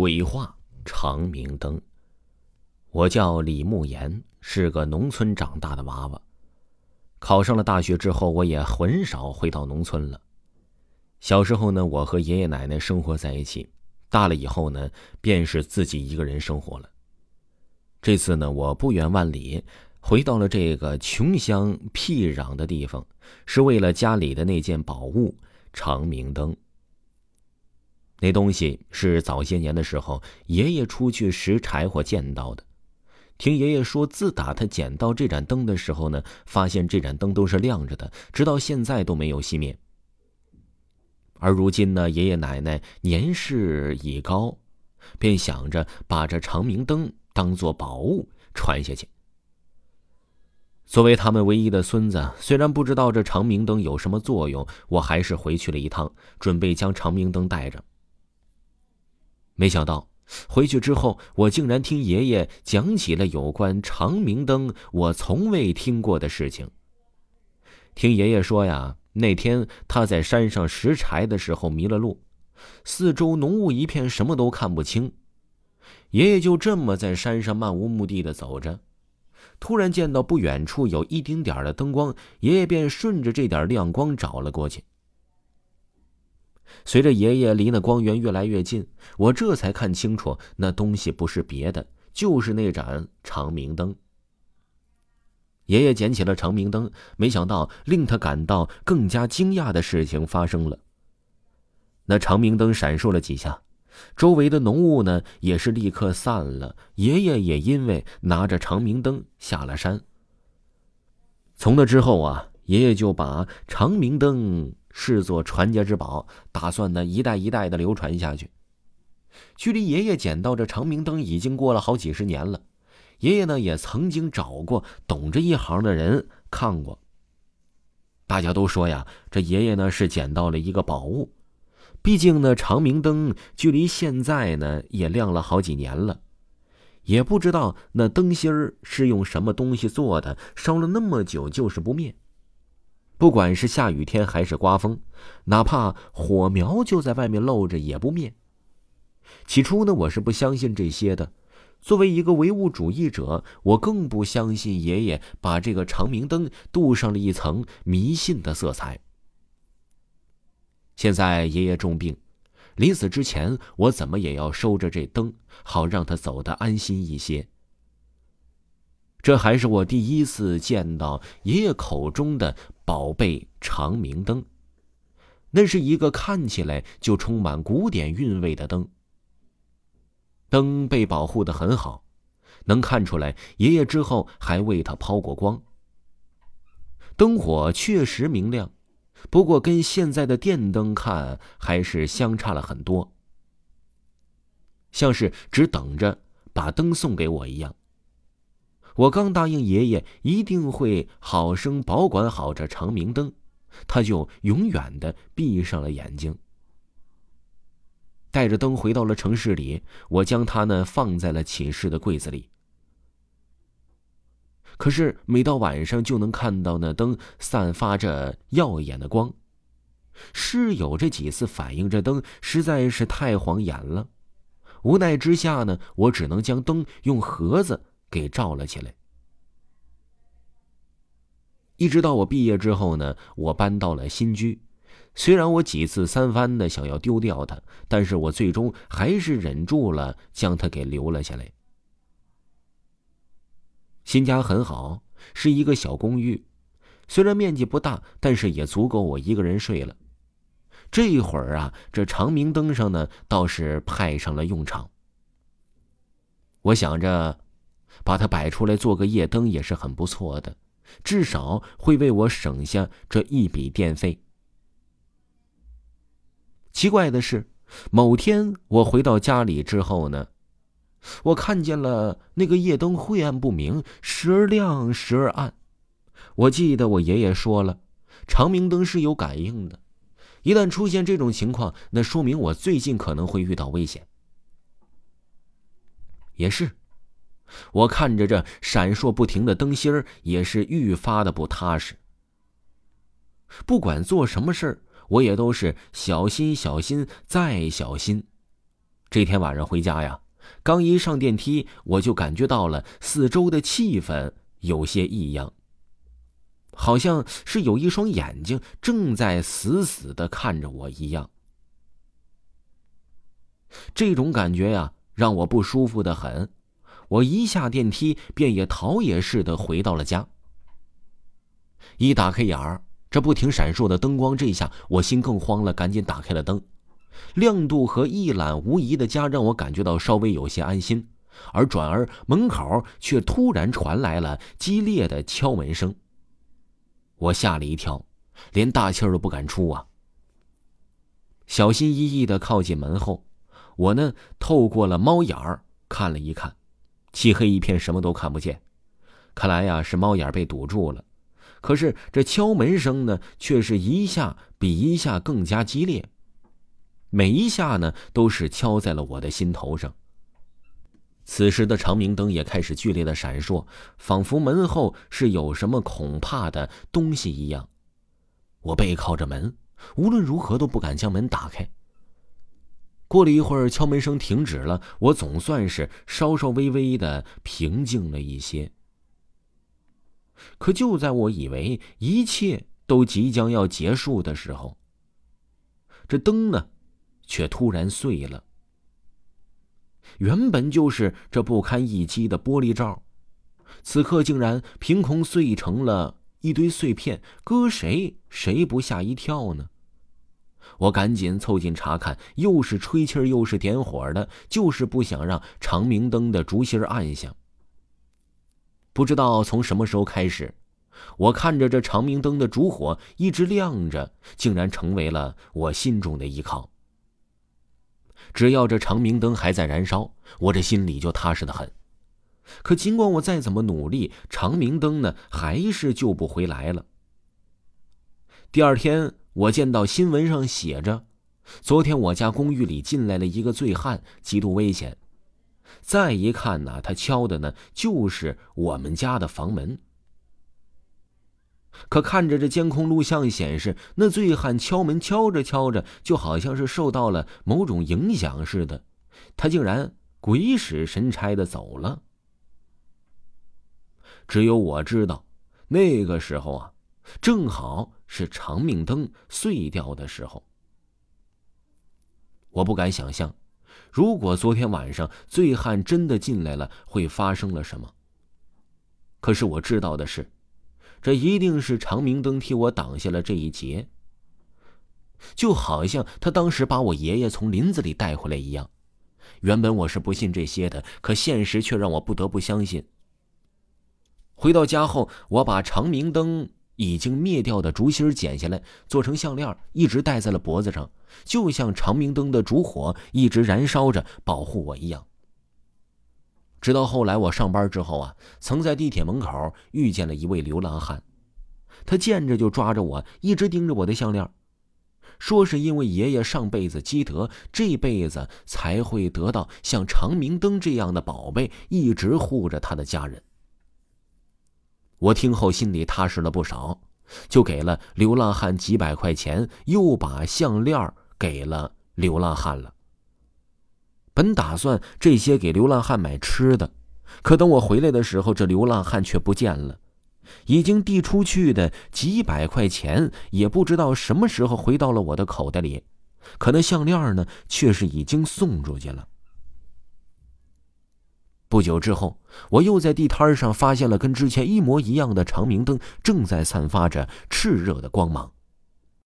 鬼话长明灯。我叫李慕言，是个农村长大的娃娃。考上了大学之后，我也很少回到农村了。小时候呢，我和爷爷奶奶生活在一起；大了以后呢，便是自己一个人生活了。这次呢，我不远万里回到了这个穷乡僻壤的地方，是为了家里的那件宝物——长明灯。那东西是早些年的时候，爷爷出去拾柴火见到的。听爷爷说，自打他捡到这盏灯的时候呢，发现这盏灯都是亮着的，直到现在都没有熄灭。而如今呢，爷爷奶奶年事已高，便想着把这长明灯当做宝物传下去。作为他们唯一的孙子，虽然不知道这长明灯有什么作用，我还是回去了一趟，准备将长明灯带着。没想到回去之后，我竟然听爷爷讲起了有关长明灯我从未听过的事情。听爷爷说呀，那天他在山上拾柴的时候迷了路，四周浓雾一片，什么都看不清。爷爷就这么在山上漫无目的的走着，突然见到不远处有一丁点的灯光，爷爷便顺着这点亮光找了过去。随着爷爷离那光源越来越近，我这才看清楚，那东西不是别的，就是那盏长明灯。爷爷捡起了长明灯，没想到令他感到更加惊讶的事情发生了。那长明灯闪烁了几下，周围的浓雾呢也是立刻散了。爷爷也因为拿着长明灯下了山。从那之后啊，爷爷就把长明灯。视作传家之宝，打算呢一代一代的流传下去。距离爷爷捡到这长明灯已经过了好几十年了，爷爷呢也曾经找过懂这一行的人看过。大家都说呀，这爷爷呢是捡到了一个宝物。毕竟呢，长明灯距离现在呢也亮了好几年了，也不知道那灯芯儿是用什么东西做的，烧了那么久就是不灭。不管是下雨天还是刮风，哪怕火苗就在外面露着也不灭。起初呢，我是不相信这些的。作为一个唯物主义者，我更不相信爷爷把这个长明灯镀上了一层迷信的色彩。现在爷爷重病，临死之前，我怎么也要收着这灯，好让他走得安心一些。这还是我第一次见到爷爷口中的宝贝长明灯。那是一个看起来就充满古典韵味的灯。灯被保护的很好，能看出来爷爷之后还为它抛过光。灯火确实明亮，不过跟现在的电灯看还是相差了很多，像是只等着把灯送给我一样。我刚答应爷爷一定会好生保管好这长明灯，他就永远的闭上了眼睛。带着灯回到了城市里，我将它呢放在了寝室的柜子里。可是每到晚上就能看到那灯散发着耀眼的光，室友这几次反映这灯实在是太晃眼了，无奈之下呢，我只能将灯用盒子。给罩了起来。一直到我毕业之后呢，我搬到了新居。虽然我几次三番的想要丢掉它，但是我最终还是忍住了，将它给留了下来。新家很好，是一个小公寓，虽然面积不大，但是也足够我一个人睡了。这一会儿啊，这长明灯上呢，倒是派上了用场。我想着。把它摆出来做个夜灯也是很不错的，至少会为我省下这一笔电费。奇怪的是，某天我回到家里之后呢，我看见了那个夜灯晦暗不明，时而亮时而暗。我记得我爷爷说了，长明灯是有感应的，一旦出现这种情况，那说明我最近可能会遇到危险。也是。我看着这闪烁不停的灯芯儿，也是愈发的不踏实。不管做什么事儿，我也都是小心、小心再小心。这天晚上回家呀，刚一上电梯，我就感觉到了四周的气氛有些异样，好像是有一双眼睛正在死死的看着我一样。这种感觉呀，让我不舒服的很。我一下电梯，便也逃也似的回到了家。一打开眼儿，这不停闪烁的灯光，这下我心更慌了，赶紧打开了灯。亮度和一览无遗的家让我感觉到稍微有些安心，而转而门口却突然传来了激烈的敲门声。我吓了一跳，连大气儿都不敢出啊。小心翼翼的靠近门后，我呢透过了猫眼儿看了一看，漆黑一片，什么都看不见。看来呀是猫眼被堵住了。可是这敲门声呢，却是一下比一下更加激烈。每一下呢，都是敲在了我的心头上。此时的长明灯也开始剧烈的闪烁，仿佛门后是有什么恐怕的东西一样。我背靠着门，无论如何都不敢将门打开。过了一会儿，敲门声停止了，我总算是稍稍微微的平静了一些。可就在我以为一切都即将要结束的时候，这灯呢？却突然碎了。原本就是这不堪一击的玻璃罩，此刻竟然凭空碎成了一堆碎片，搁谁谁不吓一跳呢？我赶紧凑近查看，又是吹气儿又是点火的，就是不想让长明灯的烛芯暗下。不知道从什么时候开始，我看着这长明灯的烛火一直亮着，竟然成为了我心中的依靠。只要这长明灯还在燃烧，我这心里就踏实的很。可尽管我再怎么努力，长明灯呢还是救不回来了。第二天，我见到新闻上写着，昨天我家公寓里进来了一个醉汉，极度危险。再一看呢，他敲的呢就是我们家的房门。可看着这监控录像显示，那醉汉敲门敲着敲着，就好像是受到了某种影响似的，他竟然鬼使神差的走了。只有我知道，那个时候啊，正好是长命灯碎掉的时候。我不敢想象，如果昨天晚上醉汉真的进来了，会发生了什么。可是我知道的是。这一定是长明灯替我挡下了这一劫，就好像他当时把我爷爷从林子里带回来一样。原本我是不信这些的，可现实却让我不得不相信。回到家后，我把长明灯已经灭掉的烛芯剪下来，做成项链，一直戴在了脖子上，就像长明灯的烛火一直燃烧着，保护我一样。直到后来我上班之后啊，曾在地铁门口遇见了一位流浪汉，他见着就抓着我，一直盯着我的项链，说是因为爷爷上辈子积德，这辈子才会得到像长明灯这样的宝贝，一直护着他的家人。我听后心里踏实了不少，就给了流浪汉几百块钱，又把项链给了流浪汉了。本打算这些给流浪汉买吃的，可等我回来的时候，这流浪汉却不见了。已经递出去的几百块钱，也不知道什么时候回到了我的口袋里。可那项链呢，却是已经送出去了。不久之后，我又在地摊上发现了跟之前一模一样的长明灯，正在散发着炽热的光芒。